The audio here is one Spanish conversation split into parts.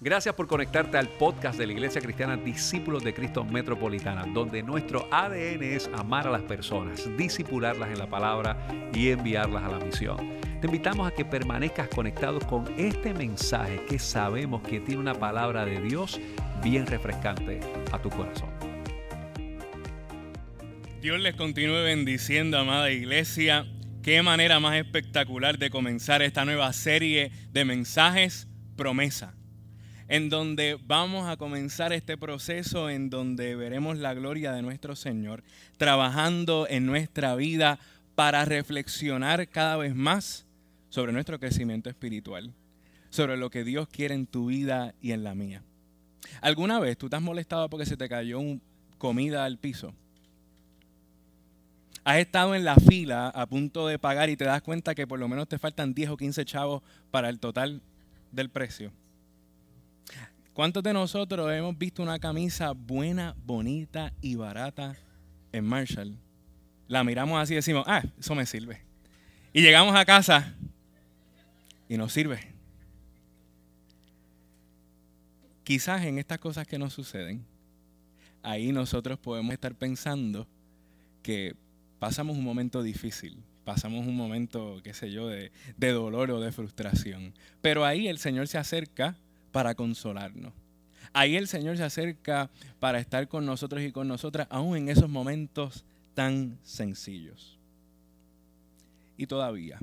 Gracias por conectarte al podcast de la Iglesia Cristiana Discípulos de Cristo Metropolitana, donde nuestro ADN es amar a las personas, disipularlas en la palabra y enviarlas a la misión. Te invitamos a que permanezcas conectado con este mensaje que sabemos que tiene una palabra de Dios bien refrescante a tu corazón. Dios les continúe bendiciendo, amada iglesia. Qué manera más espectacular de comenzar esta nueva serie de mensajes promesa en donde vamos a comenzar este proceso en donde veremos la gloria de nuestro Señor trabajando en nuestra vida para reflexionar cada vez más sobre nuestro crecimiento espiritual, sobre lo que Dios quiere en tu vida y en la mía. ¿Alguna vez tú te has molestado porque se te cayó comida al piso? Has estado en la fila a punto de pagar y te das cuenta que por lo menos te faltan 10 o 15 chavos para el total del precio. ¿Cuántos de nosotros hemos visto una camisa buena, bonita y barata en Marshall? La miramos así y decimos, ah, eso me sirve. Y llegamos a casa y nos sirve. Quizás en estas cosas que nos suceden, ahí nosotros podemos estar pensando que pasamos un momento difícil, pasamos un momento, qué sé yo, de, de dolor o de frustración. Pero ahí el Señor se acerca para consolarnos. Ahí el Señor se acerca para estar con nosotros y con nosotras, aún en esos momentos tan sencillos. Y todavía,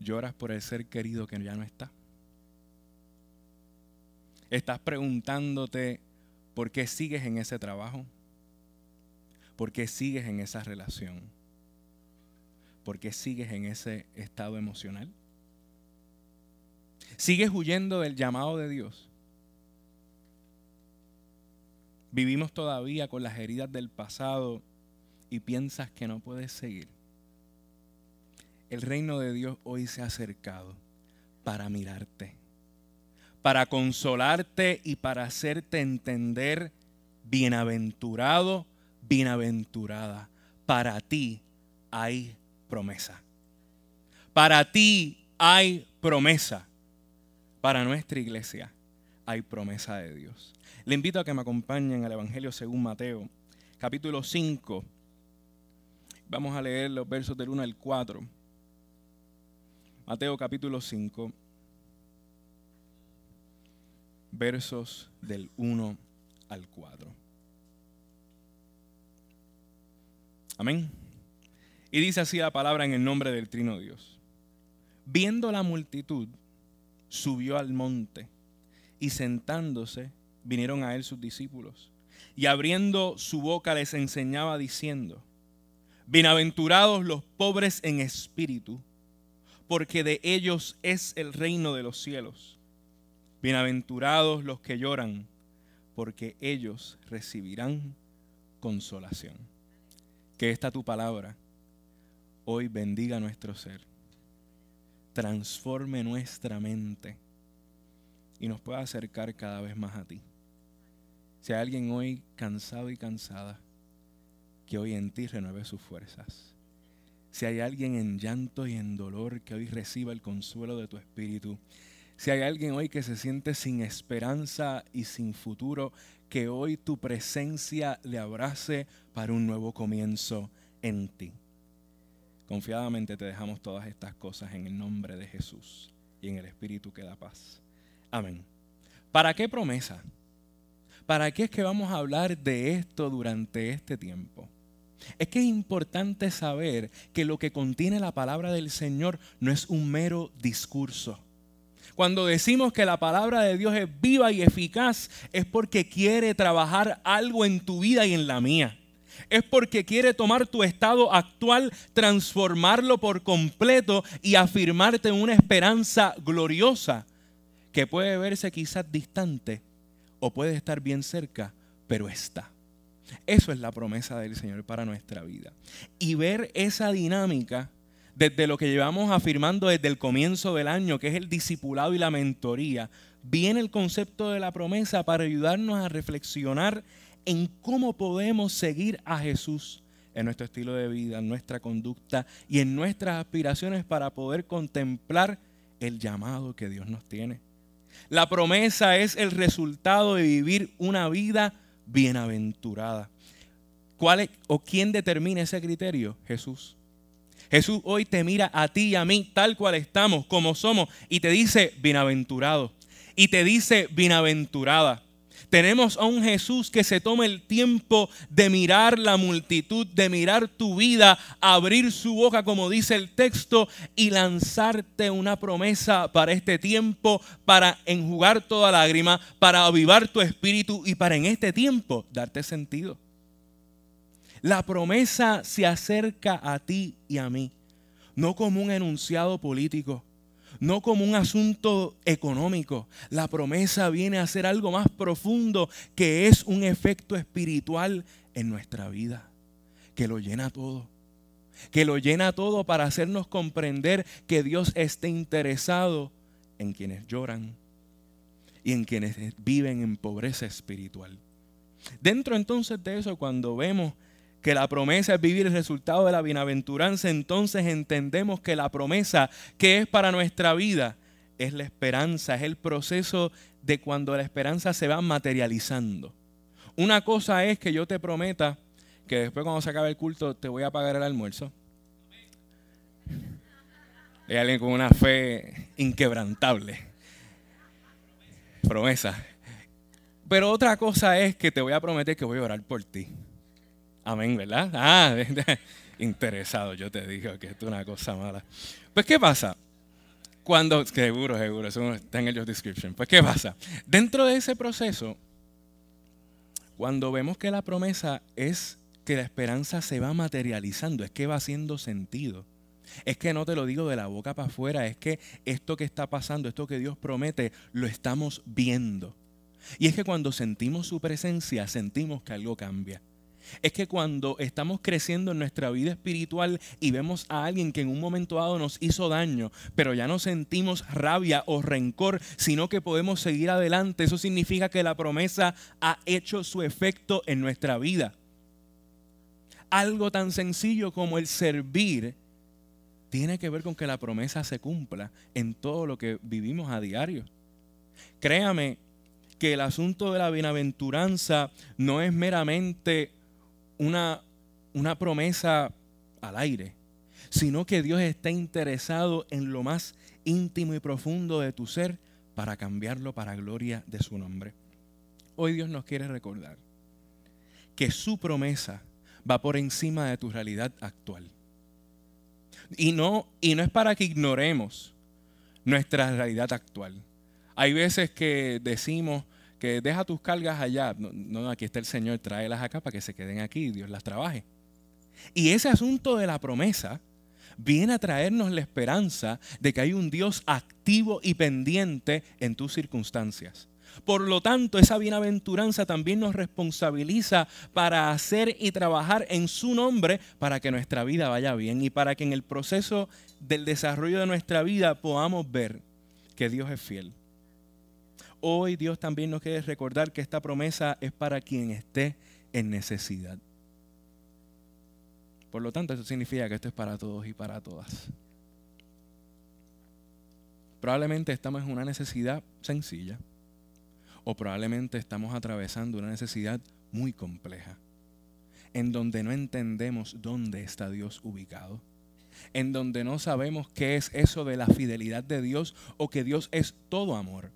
lloras por el ser querido que ya no está. Estás preguntándote por qué sigues en ese trabajo, por qué sigues en esa relación, por qué sigues en ese estado emocional. ¿Sigues huyendo del llamado de Dios? ¿Vivimos todavía con las heridas del pasado y piensas que no puedes seguir? El reino de Dios hoy se ha acercado para mirarte, para consolarte y para hacerte entender, bienaventurado, bienaventurada, para ti hay promesa. Para ti hay promesa para nuestra iglesia hay promesa de Dios. Le invito a que me acompañen al Evangelio según Mateo, capítulo 5. Vamos a leer los versos del 1 al 4. Mateo capítulo 5, versos del 1 al 4. Amén. Y dice así la palabra en el nombre del Trino Dios. Viendo la multitud, subió al monte y sentándose vinieron a él sus discípulos. Y abriendo su boca les enseñaba diciendo, Bienaventurados los pobres en espíritu, porque de ellos es el reino de los cielos. Bienaventurados los que lloran, porque ellos recibirán consolación. Que esta tu palabra hoy bendiga nuestro ser transforme nuestra mente y nos pueda acercar cada vez más a ti. Si hay alguien hoy cansado y cansada, que hoy en ti renueve sus fuerzas. Si hay alguien en llanto y en dolor, que hoy reciba el consuelo de tu espíritu. Si hay alguien hoy que se siente sin esperanza y sin futuro, que hoy tu presencia le abrace para un nuevo comienzo en ti. Confiadamente te dejamos todas estas cosas en el nombre de Jesús y en el Espíritu que da paz. Amén. ¿Para qué promesa? ¿Para qué es que vamos a hablar de esto durante este tiempo? Es que es importante saber que lo que contiene la palabra del Señor no es un mero discurso. Cuando decimos que la palabra de Dios es viva y eficaz, es porque quiere trabajar algo en tu vida y en la mía es porque quiere tomar tu estado actual, transformarlo por completo y afirmarte en una esperanza gloriosa que puede verse quizás distante o puede estar bien cerca, pero está. Eso es la promesa del Señor para nuestra vida. Y ver esa dinámica desde lo que llevamos afirmando desde el comienzo del año, que es el discipulado y la mentoría, viene el concepto de la promesa para ayudarnos a reflexionar en cómo podemos seguir a Jesús en nuestro estilo de vida, en nuestra conducta y en nuestras aspiraciones para poder contemplar el llamado que Dios nos tiene. La promesa es el resultado de vivir una vida bienaventurada. ¿Cuál o quién determina ese criterio? Jesús. Jesús hoy te mira a ti y a mí tal cual estamos, como somos, y te dice bienaventurado. Y te dice bienaventurada. Tenemos a un Jesús que se toma el tiempo de mirar la multitud, de mirar tu vida, abrir su boca, como dice el texto, y lanzarte una promesa para este tiempo, para enjugar toda lágrima, para avivar tu espíritu y para en este tiempo darte sentido. La promesa se acerca a ti y a mí, no como un enunciado político no como un asunto económico. La promesa viene a ser algo más profundo que es un efecto espiritual en nuestra vida, que lo llena todo. Que lo llena todo para hacernos comprender que Dios está interesado en quienes lloran y en quienes viven en pobreza espiritual. Dentro entonces de eso, cuando vemos que la promesa es vivir el resultado de la bienaventuranza, entonces entendemos que la promesa que es para nuestra vida es la esperanza, es el proceso de cuando la esperanza se va materializando. Una cosa es que yo te prometa que después cuando se acabe el culto te voy a pagar el almuerzo. Hay alguien con una fe inquebrantable. Promesa. Pero otra cosa es que te voy a prometer que voy a orar por ti. Amén, ¿verdad? Ah, interesado, yo te dije que esto es una cosa mala. Pues, ¿qué pasa? Cuando, seguro, seguro, eso está en el job description. Pues, ¿qué pasa? Dentro de ese proceso, cuando vemos que la promesa es que la esperanza se va materializando, es que va haciendo sentido. Es que no te lo digo de la boca para afuera, es que esto que está pasando, esto que Dios promete, lo estamos viendo. Y es que cuando sentimos su presencia, sentimos que algo cambia es que cuando estamos creciendo en nuestra vida espiritual y vemos a alguien que en un momento dado nos hizo daño, pero ya no sentimos rabia o rencor, sino que podemos seguir adelante, eso significa que la promesa ha hecho su efecto en nuestra vida. Algo tan sencillo como el servir tiene que ver con que la promesa se cumpla en todo lo que vivimos a diario. Créame que el asunto de la bienaventuranza no es meramente una, una promesa al aire, sino que Dios está interesado en lo más íntimo y profundo de tu ser para cambiarlo para gloria de su nombre. Hoy Dios nos quiere recordar que su promesa va por encima de tu realidad actual. Y no, y no es para que ignoremos nuestra realidad actual. Hay veces que decimos, que deja tus cargas allá. No, aquí está el Señor, tráelas acá para que se queden aquí y Dios las trabaje. Y ese asunto de la promesa viene a traernos la esperanza de que hay un Dios activo y pendiente en tus circunstancias. Por lo tanto, esa bienaventuranza también nos responsabiliza para hacer y trabajar en su nombre para que nuestra vida vaya bien y para que en el proceso del desarrollo de nuestra vida podamos ver que Dios es fiel hoy Dios también nos quiere recordar que esta promesa es para quien esté en necesidad. Por lo tanto, eso significa que esto es para todos y para todas. Probablemente estamos en una necesidad sencilla o probablemente estamos atravesando una necesidad muy compleja, en donde no entendemos dónde está Dios ubicado, en donde no sabemos qué es eso de la fidelidad de Dios o que Dios es todo amor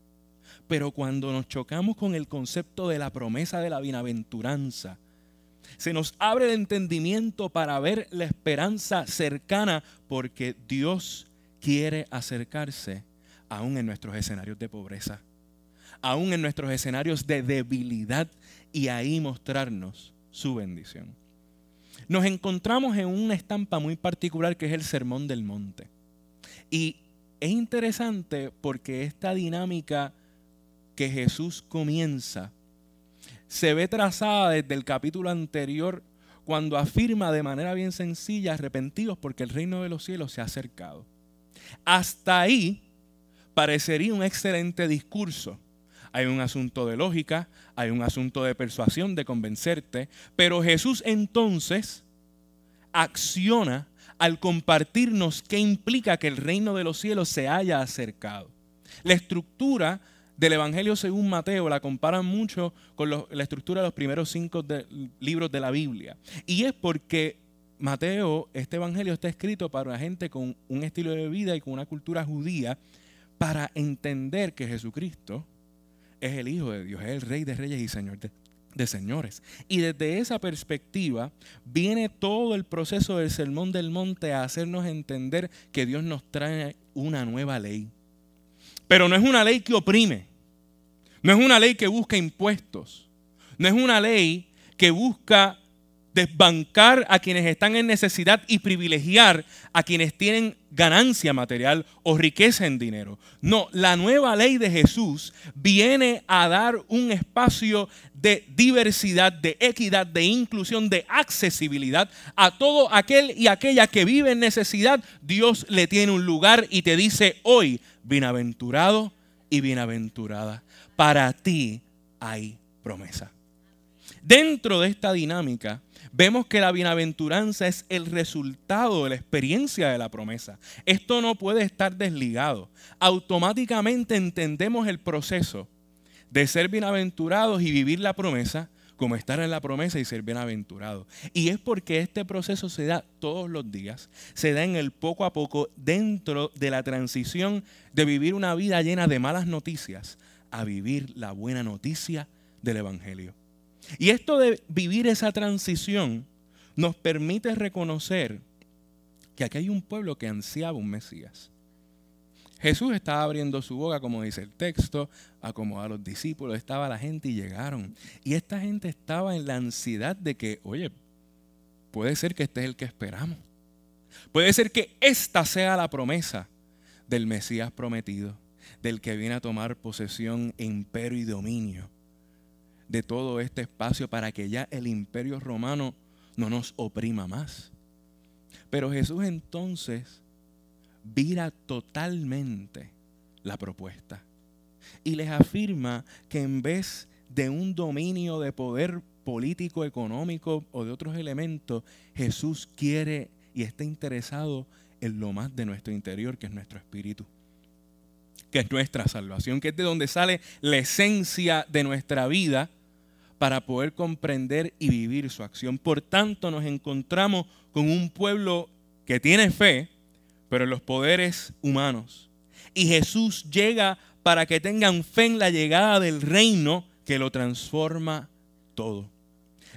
pero cuando nos chocamos con el concepto de la promesa de la bienaventuranza, se nos abre el entendimiento para ver la esperanza cercana porque Dios quiere acercarse aún en nuestros escenarios de pobreza, aún en nuestros escenarios de debilidad y ahí mostrarnos su bendición. Nos encontramos en una estampa muy particular que es el Sermón del Monte. Y es interesante porque esta dinámica que Jesús comienza se ve trazada desde el capítulo anterior cuando afirma de manera bien sencilla, arrepentidos porque el reino de los cielos se ha acercado. Hasta ahí parecería un excelente discurso. Hay un asunto de lógica, hay un asunto de persuasión, de convencerte, pero Jesús entonces acciona al compartirnos qué implica que el reino de los cielos se haya acercado. La estructura del Evangelio según Mateo la comparan mucho con la estructura de los primeros cinco libros de la Biblia. Y es porque Mateo, este Evangelio está escrito para una gente con un estilo de vida y con una cultura judía para entender que Jesucristo es el Hijo de Dios, es el Rey de Reyes y Señor de, de señores. Y desde esa perspectiva viene todo el proceso del Sermón del Monte a hacernos entender que Dios nos trae una nueva ley. Pero no es una ley que oprime, no es una ley que busca impuestos, no es una ley que busca desbancar a quienes están en necesidad y privilegiar a quienes tienen ganancia material o riqueza en dinero. No, la nueva ley de Jesús viene a dar un espacio de diversidad, de equidad, de inclusión, de accesibilidad a todo aquel y aquella que vive en necesidad. Dios le tiene un lugar y te dice hoy, bienaventurado y bienaventurada, para ti hay promesa. Dentro de esta dinámica, vemos que la bienaventuranza es el resultado de la experiencia de la promesa. Esto no puede estar desligado. Automáticamente entendemos el proceso de ser bienaventurados y vivir la promesa como estar en la promesa y ser bienaventurado. Y es porque este proceso se da todos los días, se da en el poco a poco dentro de la transición de vivir una vida llena de malas noticias a vivir la buena noticia del Evangelio. Y esto de vivir esa transición nos permite reconocer que aquí hay un pueblo que ansiaba un Mesías. Jesús estaba abriendo su boca, como dice el texto, acomodó a los discípulos, estaba la gente y llegaron. Y esta gente estaba en la ansiedad de que, oye, puede ser que este es el que esperamos. Puede ser que esta sea la promesa del Mesías prometido, del que viene a tomar posesión, imperio y dominio de todo este espacio para que ya el imperio romano no nos oprima más. Pero Jesús entonces vira totalmente la propuesta y les afirma que en vez de un dominio de poder político, económico o de otros elementos, Jesús quiere y está interesado en lo más de nuestro interior, que es nuestro espíritu, que es nuestra salvación, que es de donde sale la esencia de nuestra vida para poder comprender y vivir su acción. Por tanto, nos encontramos con un pueblo que tiene fe, pero en los poderes humanos. Y Jesús llega para que tengan fe en la llegada del reino que lo transforma todo.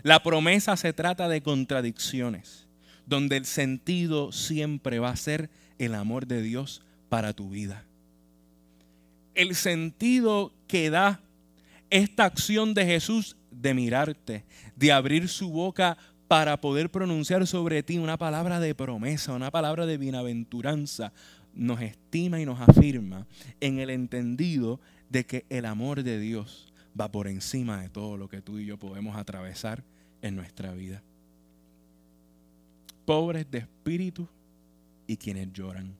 La promesa se trata de contradicciones, donde el sentido siempre va a ser el amor de Dios para tu vida. El sentido que da esta acción de Jesús de mirarte, de abrir su boca para poder pronunciar sobre ti una palabra de promesa, una palabra de bienaventuranza, nos estima y nos afirma en el entendido de que el amor de Dios va por encima de todo lo que tú y yo podemos atravesar en nuestra vida. Pobres de espíritu y quienes lloran.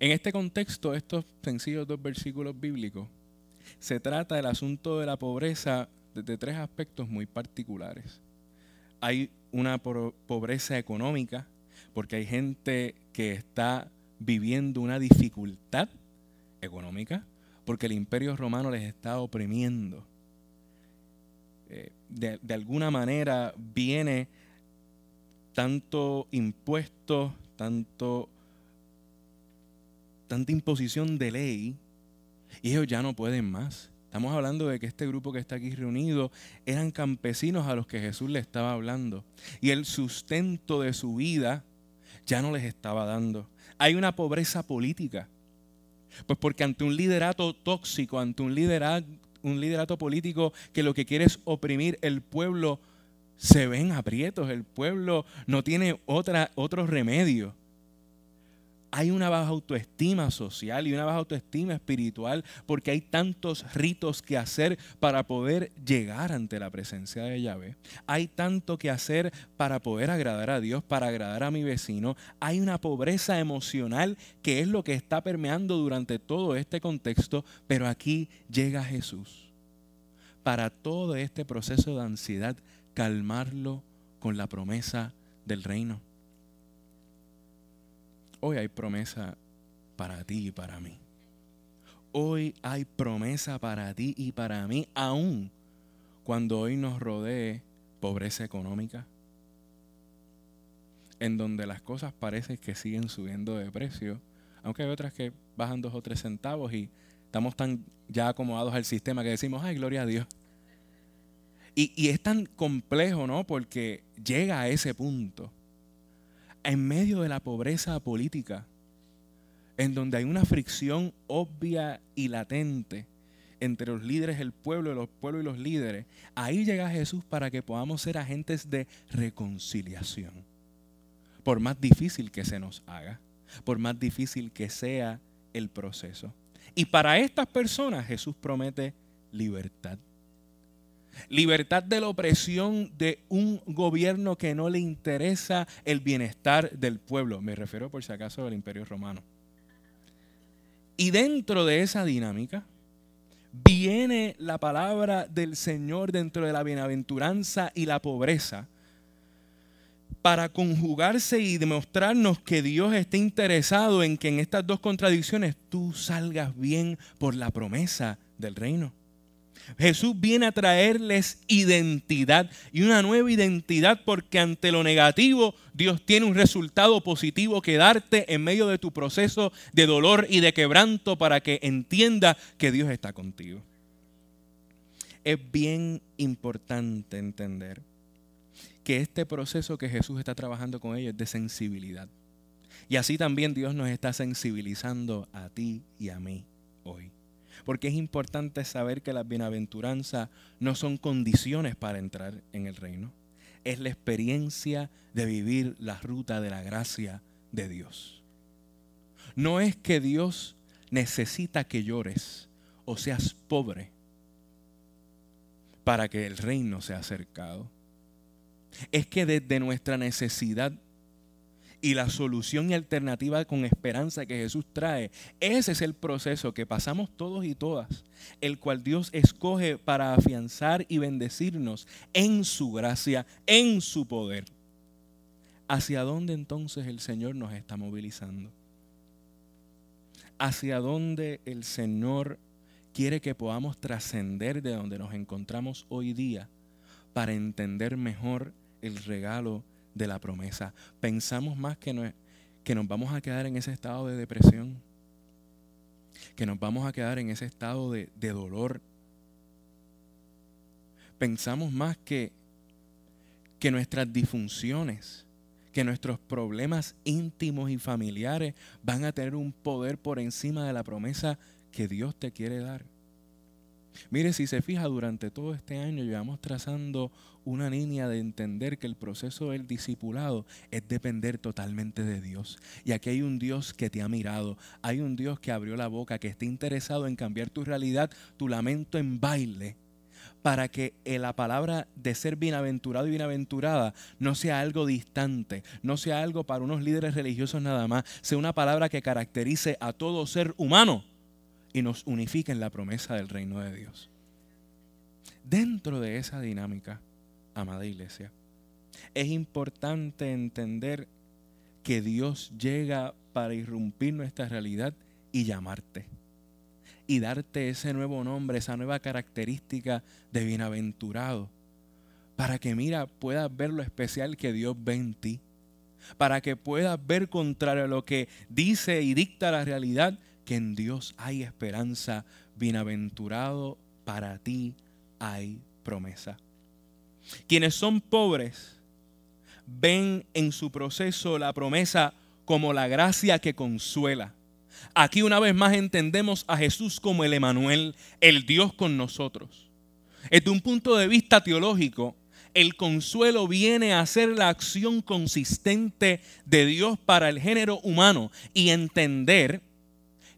En este contexto, estos sencillos dos versículos bíblicos, se trata del asunto de la pobreza de tres aspectos muy particulares. Hay una pobreza económica, porque hay gente que está viviendo una dificultad económica, porque el imperio romano les está oprimiendo. Eh, de, de, alguna manera viene tanto impuesto, tanto, tanta imposición de ley, y ellos ya no pueden más. Estamos hablando de que este grupo que está aquí reunido eran campesinos a los que Jesús le estaba hablando. Y el sustento de su vida ya no les estaba dando. Hay una pobreza política. Pues porque ante un liderato tóxico, ante un liderato, un liderato político que lo que quiere es oprimir el pueblo, se ven aprietos. El pueblo no tiene otra, otro remedio hay una baja autoestima social y una baja autoestima espiritual porque hay tantos ritos que hacer para poder llegar ante la presencia de Yahvé. Hay tanto que hacer para poder agradar a Dios, para agradar a mi vecino. Hay una pobreza emocional que es lo que está permeando durante todo este contexto, pero aquí llega Jesús para todo este proceso de ansiedad, calmarlo con la promesa del reino. Hoy hay promesa para ti y para mí. hoy hay promesa para ti y para mí, aún cuando hoy nos rodee pobreza económica, en donde las cosas parecen que siguen subiendo de precio, aunque hay otras que bajan dos o tres centavos y estamos tan ya acomodados al sistema que decimos, ay, gloria a Dios. Y, y es tan complejo, ¿no? Porque llega a ese punto, en medio de la pobreza política, en donde hay una fricción obvia y latente entre los líderes del pueblo, los pueblos y los líderes, ahí llega Jesús para que podamos ser agentes de reconciliación. Por más difícil que se nos haga, por más difícil que sea el proceso. Y para estas personas Jesús promete libertad. Libertad de la opresión de un gobierno que no le interesa el bienestar del pueblo. Me refiero por si acaso al imperio romano. Y dentro de esa dinámica viene la palabra del Señor dentro de la bienaventuranza y la pobreza para conjugarse y demostrarnos que Dios está interesado en que en estas dos contradicciones tú salgas bien por la promesa del reino. Jesús viene a traerles identidad y una nueva identidad porque ante lo negativo Dios tiene un resultado positivo que darte en medio de tu proceso de dolor y de quebranto para que entienda que Dios está contigo. Es bien importante entender que este proceso que Jesús está trabajando con ellos es de sensibilidad. Y así también Dios nos está sensibilizando a ti y a mí hoy. Porque es importante saber que las bienaventuranzas no son condiciones para entrar en el reino. Es la experiencia de vivir la ruta de la gracia de Dios. No es que Dios necesita que llores o seas pobre para que el reino sea acercado es que desde nuestra necesidad y la solución y alternativa con esperanza que Jesús trae, ese es el proceso que pasamos todos y todas, el cual Dios escoge para afianzar y bendecirnos en su gracia, en su poder. ¿Hacia dónde entonces el Señor nos está movilizando? ¿Hacia dónde el Señor quiere que podamos trascender de donde nos encontramos hoy día para entender mejor el regalo de la promesa. Pensamos más que, no, que nos vamos a quedar en ese estado de depresión, que nos vamos a quedar en ese estado de, de dolor. Pensamos más que, que nuestras disfunciones, que nuestros problemas íntimos y familiares van a tener un poder por encima de la promesa que Dios te quiere dar. Mire, si se fija, durante todo este año llevamos trazando una línea de entender que el proceso del discipulado es depender totalmente de Dios. Y aquí hay un Dios que te ha mirado, hay un Dios que abrió la boca, que está interesado en cambiar tu realidad, tu lamento en baile, para que la palabra de ser bienaventurado y bienaventurada no sea algo distante, no sea algo para unos líderes religiosos nada más, sea una palabra que caracterice a todo ser humano y nos unifica en la promesa del reino de Dios. Dentro de esa dinámica, amada iglesia, es importante entender que Dios llega para irrumpir nuestra realidad y llamarte. Y darte ese nuevo nombre, esa nueva característica de bienaventurado. Para que, mira, puedas ver lo especial que Dios ve en ti. Para que puedas ver contrario a lo que dice y dicta la realidad, que en Dios hay esperanza, bienaventurado para ti hay promesa. Quienes son pobres ven en su proceso la promesa como la gracia que consuela. Aquí una vez más entendemos a Jesús como el Emanuel, el Dios con nosotros. Desde un punto de vista teológico, el consuelo viene a ser la acción consistente de Dios para el género humano y entender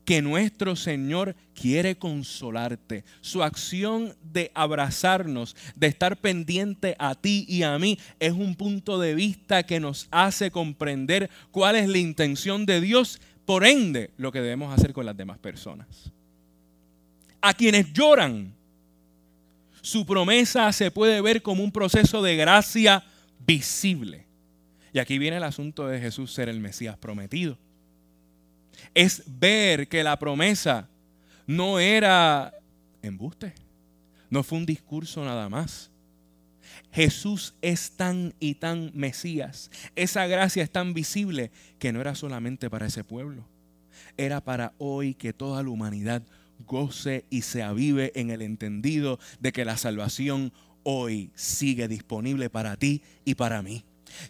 que nuestro Señor quiere consolarte. Su acción de abrazarnos, de estar pendiente a ti y a mí, es un punto de vista que nos hace comprender cuál es la intención de Dios, por ende, lo que debemos hacer con las demás personas. A quienes lloran, su promesa se puede ver como un proceso de gracia visible. Y aquí viene el asunto de Jesús ser el Mesías prometido es ver que la promesa no era embuste, no fue un discurso nada más. Jesús es tan y tan Mesías. Esa gracia es tan visible que no era solamente para ese pueblo. Era para hoy que toda la humanidad goce y se avive en el entendido de que la salvación hoy sigue disponible para ti y para mí.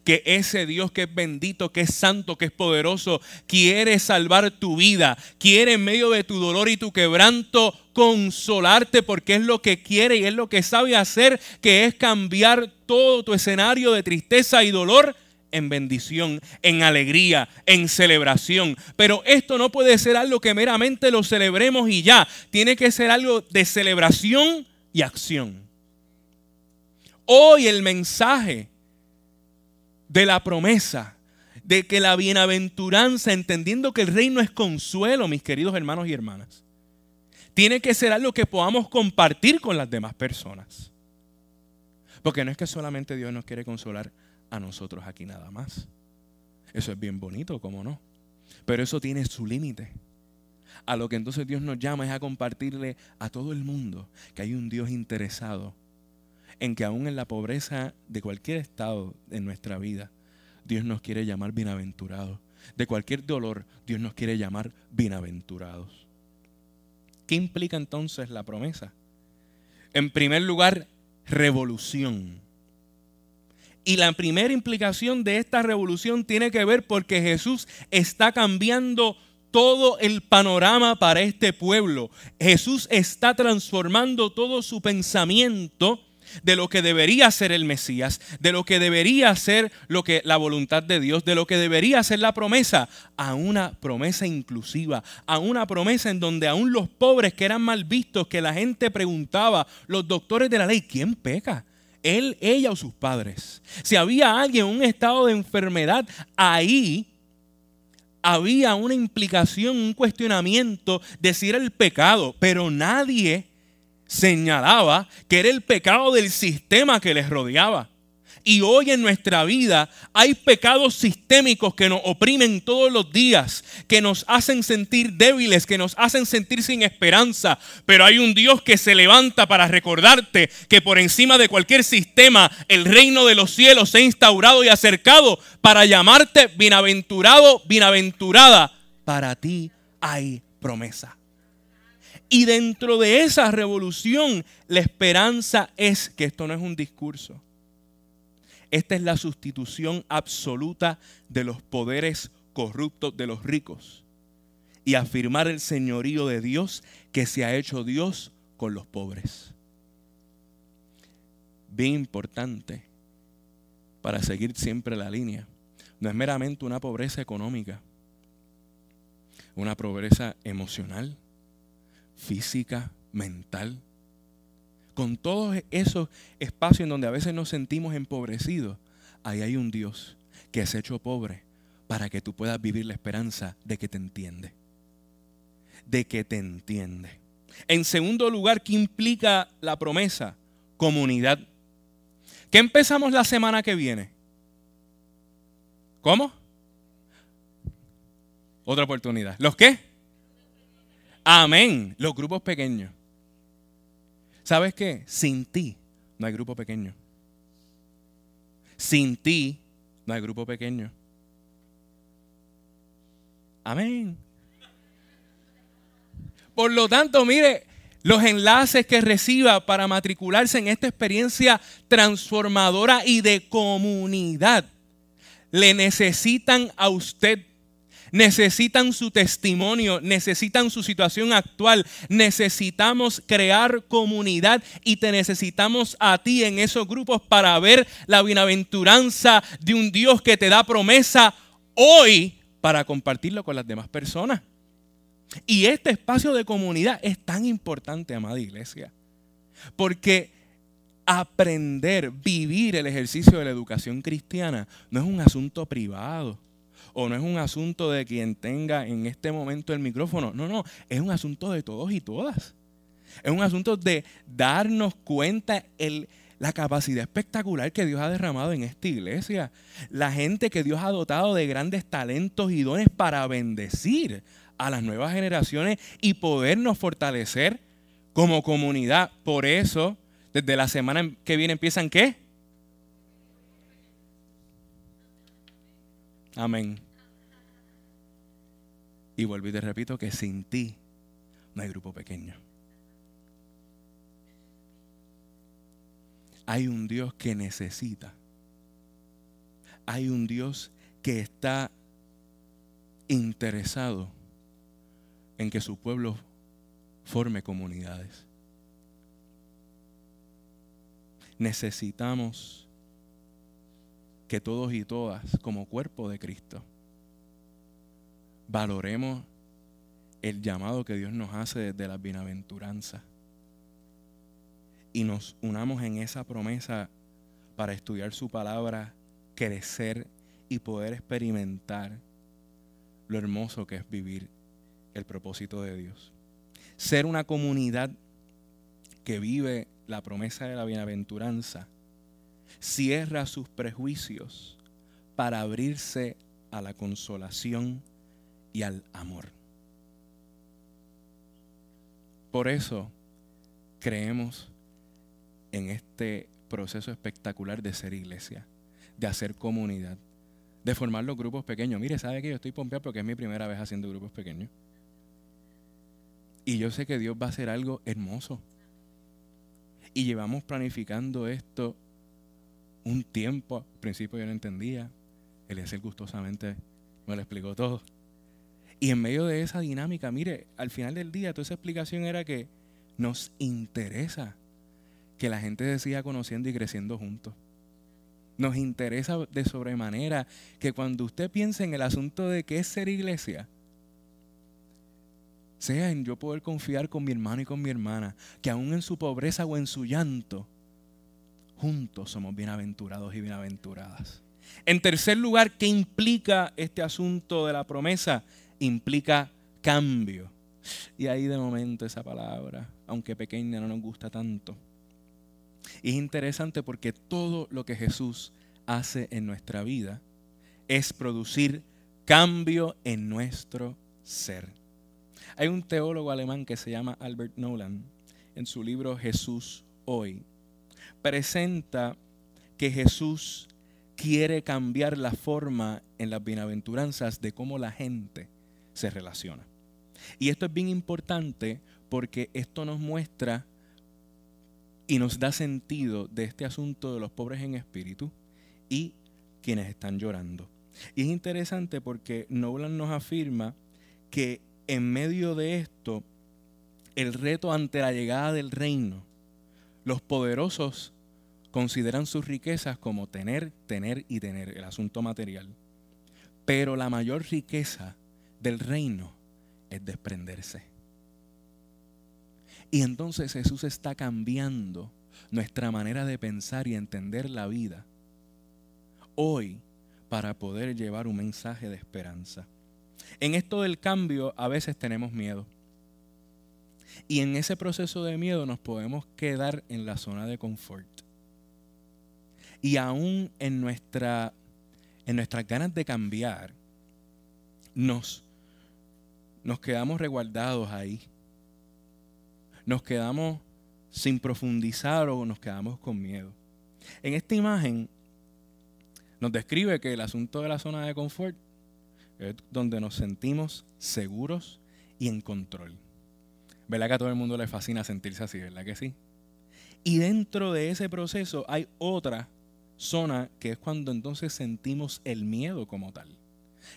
Que ese Dios que es bendito, que es santo, que es poderoso, quiere salvar tu vida, quiere en medio de tu dolor y tu quebranto consolarte porque es lo que quiere y es lo que sabe hacer, que es cambiar todo tu escenario de tristeza y dolor en bendición, en alegría, en celebración. Pero esto no puede ser algo que meramente lo celebremos y ya. Tiene que ser algo de celebración y acción. Hoy el mensaje de la promesa de que la bienaventuranza, entendiendo que el reino es consuelo, mis queridos hermanos y hermanas, tiene que ser algo que podamos compartir con las demás personas. Porque no es que solamente Dios nos quiere consolar a nosotros aquí nada más. Eso es bien bonito, ¿cómo no? Pero eso tiene su límite. A lo que entonces Dios nos llama es a compartirle a todo el mundo que hay un Dios interesado en que aún en la pobreza de cualquier estado en nuestra vida, Dios nos quiere llamar bienaventurados. De cualquier dolor, Dios nos quiere llamar bienaventurados. ¿Qué implica entonces la promesa? En primer lugar, revolución. Y la primera implicación de esta revolución tiene que ver porque Jesús está cambiando todo el panorama para este pueblo. Jesús está transformando todo su pensamiento de lo que debería ser el Mesías, de lo que debería ser lo que la voluntad de Dios, de lo que debería ser la promesa, a una promesa inclusiva, a una promesa en donde aún los pobres que eran mal vistos, que la gente preguntaba, los doctores de la ley, ¿quién peca? Él, ella o sus padres. Si había alguien en un estado de enfermedad, ahí había una implicación, un cuestionamiento de si era el pecado, pero nadie señalaba que era el pecado del sistema que les rodeaba. Y hoy en nuestra vida hay pecados sistémicos que nos oprimen todos los días, que nos hacen sentir débiles, que nos hacen sentir sin esperanza. Pero hay un Dios que se levanta para recordarte que por encima de cualquier sistema el reino de los cielos se ha instaurado y acercado para llamarte bienaventurado, bienaventurada. Para ti hay promesa. Y dentro de esa revolución, la esperanza es que esto no es un discurso. Esta es la sustitución absoluta de los poderes corruptos de los ricos y afirmar el señorío de Dios que se ha hecho Dios con los pobres. Bien importante para seguir siempre la línea. No es meramente una pobreza económica, una pobreza emocional, física, mental. Con todos esos espacios en donde a veces nos sentimos empobrecidos, ahí hay un Dios que es hecho pobre para que tú puedas vivir la esperanza de que te entiende. De que te entiende. En segundo lugar, ¿qué implica la promesa? Comunidad. ¿Qué empezamos la semana que viene? ¿Cómo? Otra oportunidad. ¿Los qué? Amén. Los grupos pequeños. ¿Sabes qué? Sin ti no hay grupo pequeño. Sin ti no hay grupo pequeño. Amén. Por lo tanto, mire, los enlaces que reciba para matricularse en esta experiencia transformadora y de comunidad le necesitan a usted necesitan su testimonio, necesitan su situación actual, necesitamos crear comunidad y te necesitamos a ti en esos grupos para ver la bienaventuranza de un Dios que te da promesa hoy para compartirlo con las demás personas. Y este espacio de comunidad es tan importante, amada iglesia, porque aprender, vivir el ejercicio de la educación cristiana no es un asunto privado o no es un asunto de quien tenga en este momento el micrófono. No, no, es un asunto de todos y todas. Es un asunto de darnos cuenta el, la capacidad espectacular que Dios ha derramado en esta iglesia. La gente que Dios ha dotado de grandes talentos y dones para bendecir a las nuevas generaciones y podernos fortalecer como comunidad. Por eso, desde la semana que viene empiezan qué? Amén. Y vuelvo y te repito que sin ti no hay grupo pequeño. Hay un Dios que necesita. Hay un Dios que está interesado en que su pueblo forme comunidades. Necesitamos que todos y todas, como cuerpo de Cristo, valoremos el llamado que Dios nos hace desde la bienaventuranza y nos unamos en esa promesa para estudiar su palabra, crecer y poder experimentar lo hermoso que es vivir el propósito de Dios. Ser una comunidad que vive la promesa de la bienaventuranza cierra sus prejuicios para abrirse a la consolación y al amor. Por eso creemos en este proceso espectacular de ser iglesia, de hacer comunidad, de formar los grupos pequeños. Mire, ¿sabe que yo estoy pompeado porque es mi primera vez haciendo grupos pequeños? Y yo sé que Dios va a hacer algo hermoso. Y llevamos planificando esto un tiempo. Al principio yo no entendía. Eliezer gustosamente me lo explicó todo. Y en medio de esa dinámica, mire, al final del día toda esa explicación era que nos interesa que la gente se siga conociendo y creciendo juntos. Nos interesa de sobremanera que cuando usted piense en el asunto de qué es ser iglesia, sea en yo poder confiar con mi hermano y con mi hermana, que aún en su pobreza o en su llanto, juntos somos bienaventurados y bienaventuradas. En tercer lugar, ¿qué implica este asunto de la promesa? Implica cambio. Y ahí de momento esa palabra, aunque pequeña, no nos gusta tanto. Y es interesante porque todo lo que Jesús hace en nuestra vida es producir cambio en nuestro ser. Hay un teólogo alemán que se llama Albert Nolan, en su libro Jesús hoy, presenta que Jesús quiere cambiar la forma en las bienaventuranzas de cómo la gente se relaciona. Y esto es bien importante porque esto nos muestra y nos da sentido de este asunto de los pobres en espíritu y quienes están llorando. Y es interesante porque Nolan nos afirma que en medio de esto, el reto ante la llegada del reino, los poderosos consideran sus riquezas como tener, tener y tener, el asunto material. Pero la mayor riqueza del reino es desprenderse. Y entonces Jesús está cambiando nuestra manera de pensar y entender la vida hoy para poder llevar un mensaje de esperanza. En esto del cambio a veces tenemos miedo. Y en ese proceso de miedo nos podemos quedar en la zona de confort. Y aún en, nuestra, en nuestras ganas de cambiar, nos, nos quedamos resguardados ahí nos quedamos sin profundizar o nos quedamos con miedo. En esta imagen nos describe que el asunto de la zona de confort es donde nos sentimos seguros y en control. ¿Verdad que a todo el mundo le fascina sentirse así, verdad que sí? Y dentro de ese proceso hay otra zona que es cuando entonces sentimos el miedo como tal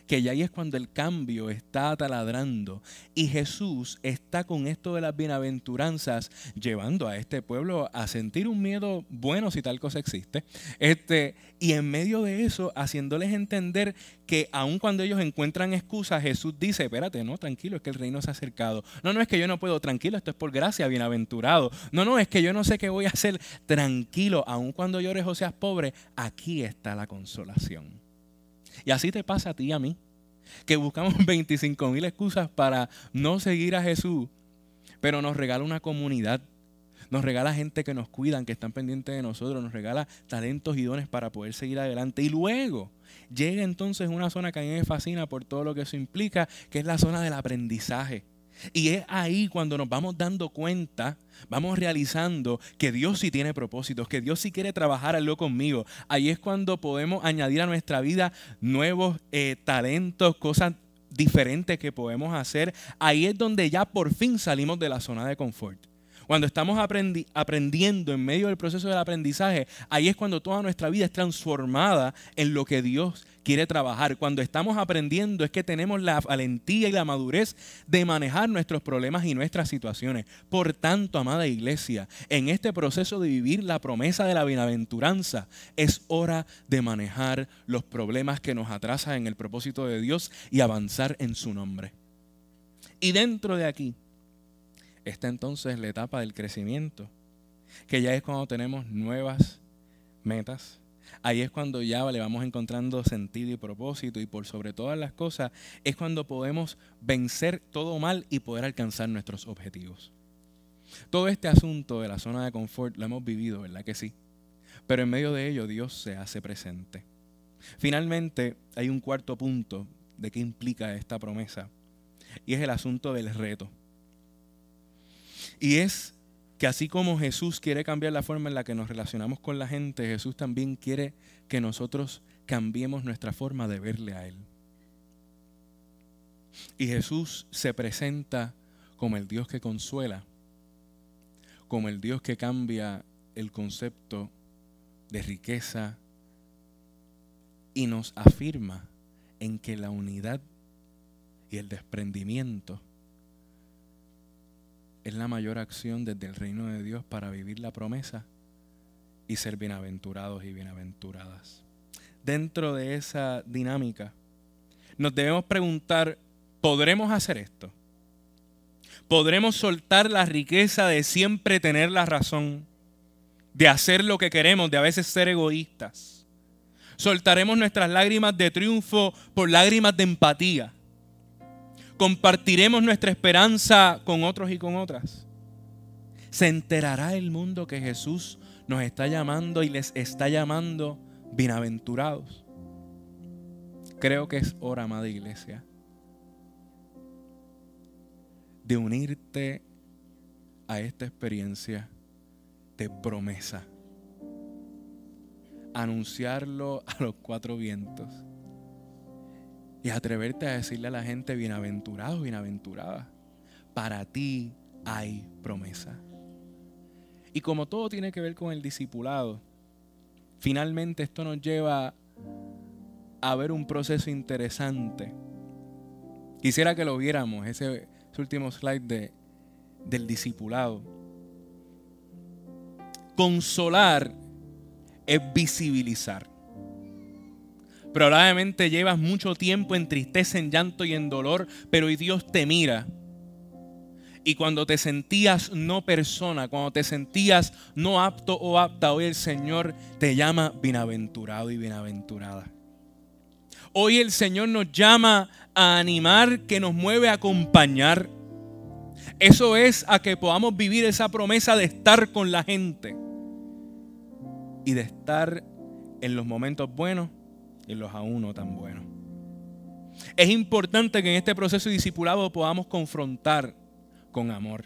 que ya ahí es cuando el cambio está taladrando. Y Jesús está con esto de las bienaventuranzas llevando a este pueblo a sentir un miedo bueno si tal cosa existe. Este, y en medio de eso, haciéndoles entender que aun cuando ellos encuentran excusas, Jesús dice, espérate, no, tranquilo, es que el reino se ha acercado. No, no es que yo no puedo, tranquilo, esto es por gracia, bienaventurado. No, no, es que yo no sé qué voy a hacer, tranquilo, aun cuando llores o seas pobre, aquí está la consolación. Y así te pasa a ti y a mí, que buscamos 25 mil excusas para no seguir a Jesús, pero nos regala una comunidad, Nos regala gente que nos cuidan, que están pendientes de nosotros, nos regala talentos y dones para poder seguir adelante. Y luego llega entonces una zona que a mí me fascina por todo lo que eso implica, que es la zona del aprendizaje. Y es ahí cuando nos vamos dando cuenta, vamos realizando que Dios sí tiene propósitos, que Dios sí quiere trabajar algo conmigo. Ahí es cuando podemos añadir a nuestra vida nuevos eh, talentos, cosas diferentes que podemos hacer. Ahí es donde ya por fin salimos de la zona de confort. Cuando estamos aprendiendo en medio del proceso del aprendizaje, ahí es cuando toda nuestra vida es transformada en lo que Dios quiere trabajar. Cuando estamos aprendiendo es que tenemos la valentía y la madurez de manejar nuestros problemas y nuestras situaciones. Por tanto, amada iglesia, en este proceso de vivir la promesa de la bienaventuranza, es hora de manejar los problemas que nos atrasan en el propósito de Dios y avanzar en su nombre. Y dentro de aquí, está entonces la etapa del crecimiento, que ya es cuando tenemos nuevas metas. Ahí es cuando ya le vamos encontrando sentido y propósito y por sobre todas las cosas es cuando podemos vencer todo mal y poder alcanzar nuestros objetivos. Todo este asunto de la zona de confort lo hemos vivido, ¿verdad que sí? Pero en medio de ello Dios se hace presente. Finalmente hay un cuarto punto de qué implica esta promesa y es el asunto del reto. Y es que así como Jesús quiere cambiar la forma en la que nos relacionamos con la gente, Jesús también quiere que nosotros cambiemos nuestra forma de verle a Él. Y Jesús se presenta como el Dios que consuela, como el Dios que cambia el concepto de riqueza y nos afirma en que la unidad y el desprendimiento es la mayor acción desde el reino de Dios para vivir la promesa y ser bienaventurados y bienaventuradas. Dentro de esa dinámica, nos debemos preguntar, ¿podremos hacer esto? ¿Podremos soltar la riqueza de siempre tener la razón, de hacer lo que queremos, de a veces ser egoístas? ¿Soltaremos nuestras lágrimas de triunfo por lágrimas de empatía? Compartiremos nuestra esperanza con otros y con otras. Se enterará el mundo que Jesús nos está llamando y les está llamando bienaventurados. Creo que es hora, amada iglesia, de unirte a esta experiencia de promesa. Anunciarlo a los cuatro vientos y atreverte a decirle a la gente, bienaventurado, bienaventurada, para ti hay promesa. Y como todo tiene que ver con el discipulado, finalmente esto nos lleva a ver un proceso interesante. Quisiera que lo viéramos, ese, último slide de, del discipulado. Consolar es visibilizar. Probablemente llevas mucho tiempo en tristeza, en llanto y en dolor, pero hoy Dios te mira. Y cuando te sentías no persona, cuando te sentías no apto o apta, hoy el Señor te llama bienaventurado y bienaventurada. Hoy el Señor nos llama a animar, que nos mueve a acompañar. Eso es a que podamos vivir esa promesa de estar con la gente y de estar en los momentos buenos y los aún no tan buenos. Es importante que en este proceso de discipulado podamos confrontar con amor,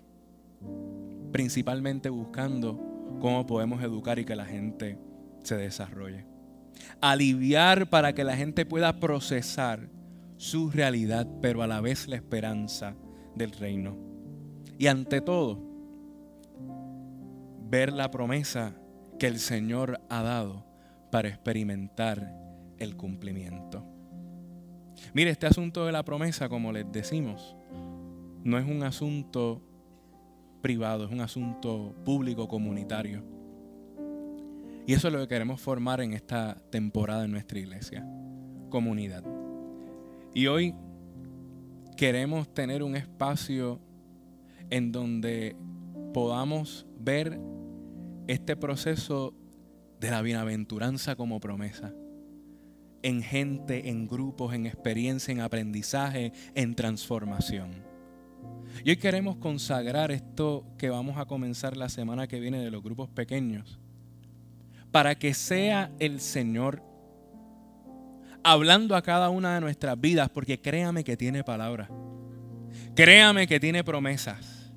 principalmente buscando cómo podemos educar y que la gente se desarrolle. Aliviar para que la gente pueda procesar su realidad, pero a la vez la esperanza del reino. Y ante todo, ver la promesa que el Señor ha dado para experimentar el cumplimiento. Mire, este asunto de la promesa, como les decimos, no es un asunto privado, es un asunto público, comunitario. Y eso es lo que queremos formar en esta temporada en nuestra iglesia, comunidad. Y hoy queremos tener un espacio en donde podamos ver este proceso de la bienaventuranza como promesa en gente, en grupos, en experiencia, en aprendizaje, en transformación. Y hoy queremos consagrar esto que vamos a comenzar la semana que viene de los grupos pequeños, para que sea el Señor hablando a cada una de nuestras vidas, porque créame que tiene palabras, créame que tiene promesas,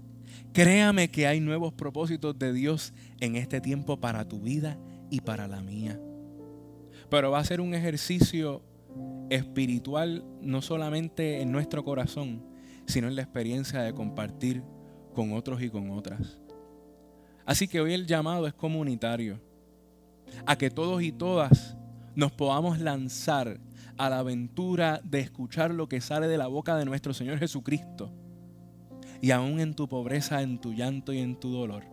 créame que hay nuevos propósitos de Dios en este tiempo para tu vida y para la mía. Pero va a ser un ejercicio espiritual no solamente en nuestro corazón, sino en la experiencia de compartir con otros y con otras. Así que hoy el llamado es comunitario, a que todos y todas nos podamos lanzar a la aventura de escuchar lo que sale de la boca de nuestro Señor Jesucristo. Y aún en tu pobreza, en tu llanto y en tu dolor,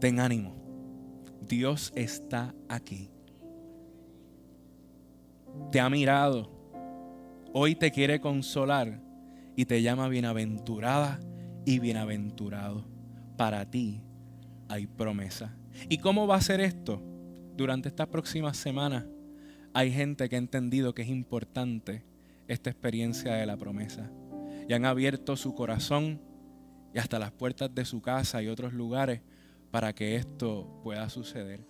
ten ánimo. Dios está aquí. Te ha mirado. Hoy te quiere consolar y te llama bienaventurada y bienaventurado. Para ti hay promesa. ¿Y cómo va a ser esto? Durante estas próximas semanas hay gente que ha entendido que es importante esta experiencia de la promesa. Y han abierto su corazón y hasta las puertas de su casa y otros lugares para que esto pueda suceder.